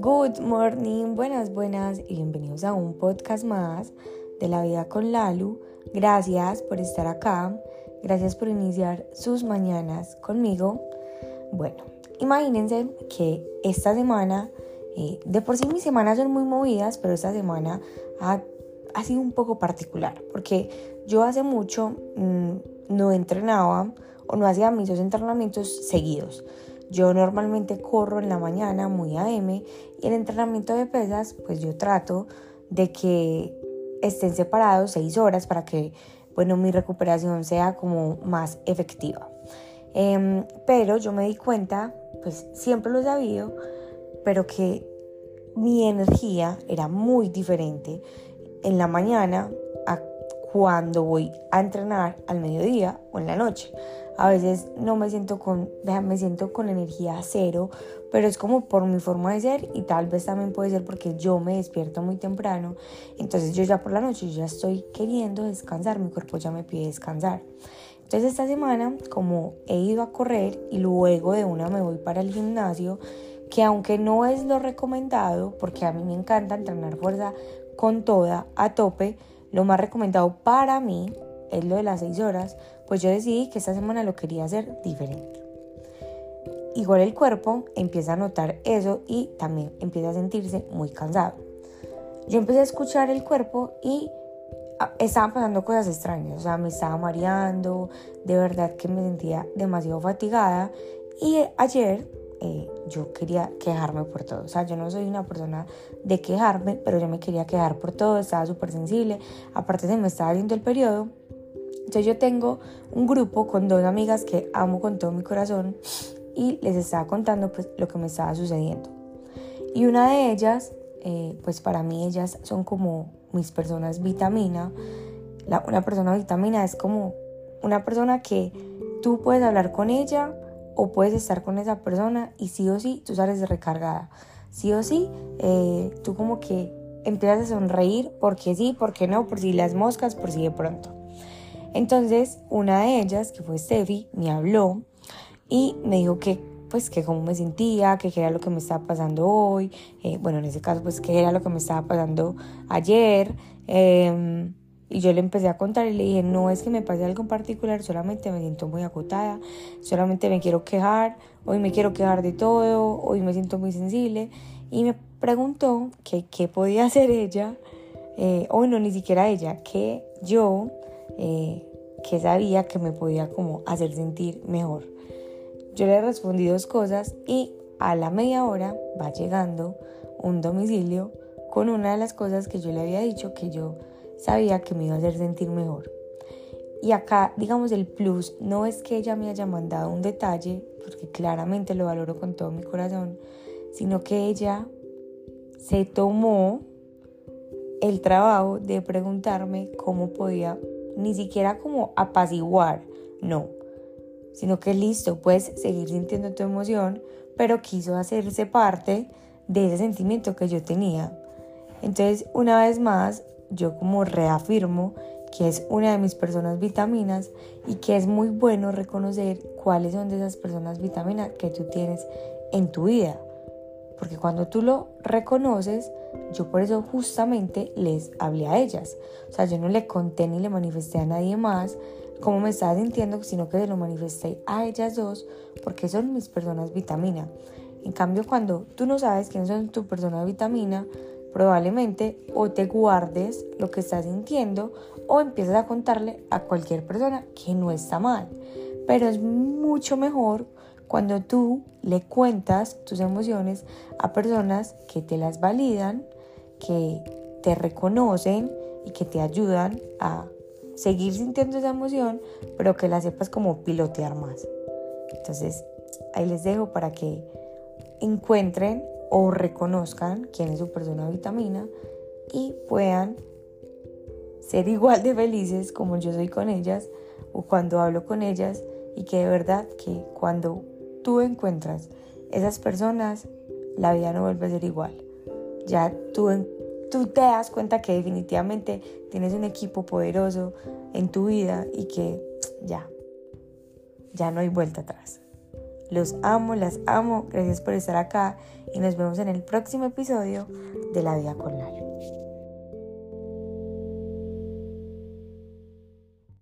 Good morning, buenas, buenas y bienvenidos a un podcast más de la vida con Lalu. Gracias por estar acá, gracias por iniciar sus mañanas conmigo. Bueno, imagínense que esta semana, eh, de por sí mis semanas son muy movidas, pero esta semana ha, sido un poco particular porque yo hace mucho mm, no entrenaba o no hacía mis dos entrenamientos seguidos. Yo normalmente corro en la mañana muy AM y el entrenamiento de pesas, pues yo trato de que estén separados seis horas para que, bueno, mi recuperación sea como más efectiva. Em, pero yo me di cuenta, pues siempre lo he sabido, pero que mi energía era muy diferente en la mañana cuando voy a entrenar al mediodía o en la noche. A veces no me siento con, me siento con energía cero, pero es como por mi forma de ser y tal vez también puede ser porque yo me despierto muy temprano. Entonces yo ya por la noche ya estoy queriendo descansar, mi cuerpo ya me pide descansar. Entonces esta semana como he ido a correr y luego de una me voy para el gimnasio, que aunque no es lo recomendado, porque a mí me encanta entrenar fuerza con toda, a tope, lo más recomendado para mí es lo de las 6 horas, pues yo decidí que esta semana lo quería hacer diferente. Igual el cuerpo empieza a notar eso y también empieza a sentirse muy cansado. Yo empecé a escuchar el cuerpo y ah, estaban pasando cosas extrañas, o sea, me estaba mareando, de verdad que me sentía demasiado fatigada y ayer yo quería quejarme por todo. O sea, yo no soy una persona de quejarme, pero yo me quería quejar por todo, estaba súper sensible. Aparte se me estaba viendo el periodo. Entonces yo tengo un grupo con dos amigas que amo con todo mi corazón y les estaba contando pues lo que me estaba sucediendo. Y una de ellas, eh, pues para mí ellas son como mis personas vitamina. La, una persona vitamina es como una persona que tú puedes hablar con ella o puedes estar con esa persona y sí o sí tú sales recargada. Sí o sí, eh, tú como que empiezas a sonreír porque sí, porque no, por si las moscas, por si de pronto. Entonces, una de ellas, que fue Steffi, me habló y me dijo que pues que cómo me sentía, que qué era lo que me estaba pasando hoy, eh, bueno, en ese caso pues qué era lo que me estaba pasando ayer, eh, y yo le empecé a contar y le dije, no es que me pase algo en particular, solamente me siento muy agotada, solamente me quiero quejar, hoy me quiero quejar de todo, hoy me siento muy sensible. Y me preguntó que qué podía hacer ella, eh, o no, ni siquiera ella, que yo, eh, que sabía que me podía como hacer sentir mejor. Yo le respondí dos cosas y a la media hora va llegando un domicilio con una de las cosas que yo le había dicho que yo sabía que me iba a hacer sentir mejor. Y acá, digamos, el plus no es que ella me haya mandado un detalle, porque claramente lo valoro con todo mi corazón, sino que ella se tomó el trabajo de preguntarme cómo podía, ni siquiera como apaciguar, no, sino que listo, puedes seguir sintiendo tu emoción, pero quiso hacerse parte de ese sentimiento que yo tenía. Entonces, una vez más, yo como reafirmo que es una de mis personas vitaminas y que es muy bueno reconocer cuáles son de esas personas vitaminas que tú tienes en tu vida. Porque cuando tú lo reconoces, yo por eso justamente les hablé a ellas. O sea, yo no le conté ni le manifesté a nadie más cómo me estaba sintiendo, sino que se lo manifesté a ellas dos porque son mis personas vitamina. En cambio, cuando tú no sabes quiénes son tu persona vitamina, probablemente o te guardes lo que estás sintiendo o empiezas a contarle a cualquier persona que no está mal. Pero es mucho mejor cuando tú le cuentas tus emociones a personas que te las validan, que te reconocen y que te ayudan a seguir sintiendo esa emoción, pero que la sepas como pilotear más. Entonces, ahí les dejo para que encuentren o reconozcan quién es su persona vitamina y puedan ser igual de felices como yo soy con ellas o cuando hablo con ellas y que de verdad que cuando tú encuentras esas personas la vida no vuelve a ser igual. Ya tú, tú te das cuenta que definitivamente tienes un equipo poderoso en tu vida y que ya, ya no hay vuelta atrás. Los amo, las amo. Gracias por estar acá y nos vemos en el próximo episodio de La Vida con Lalu.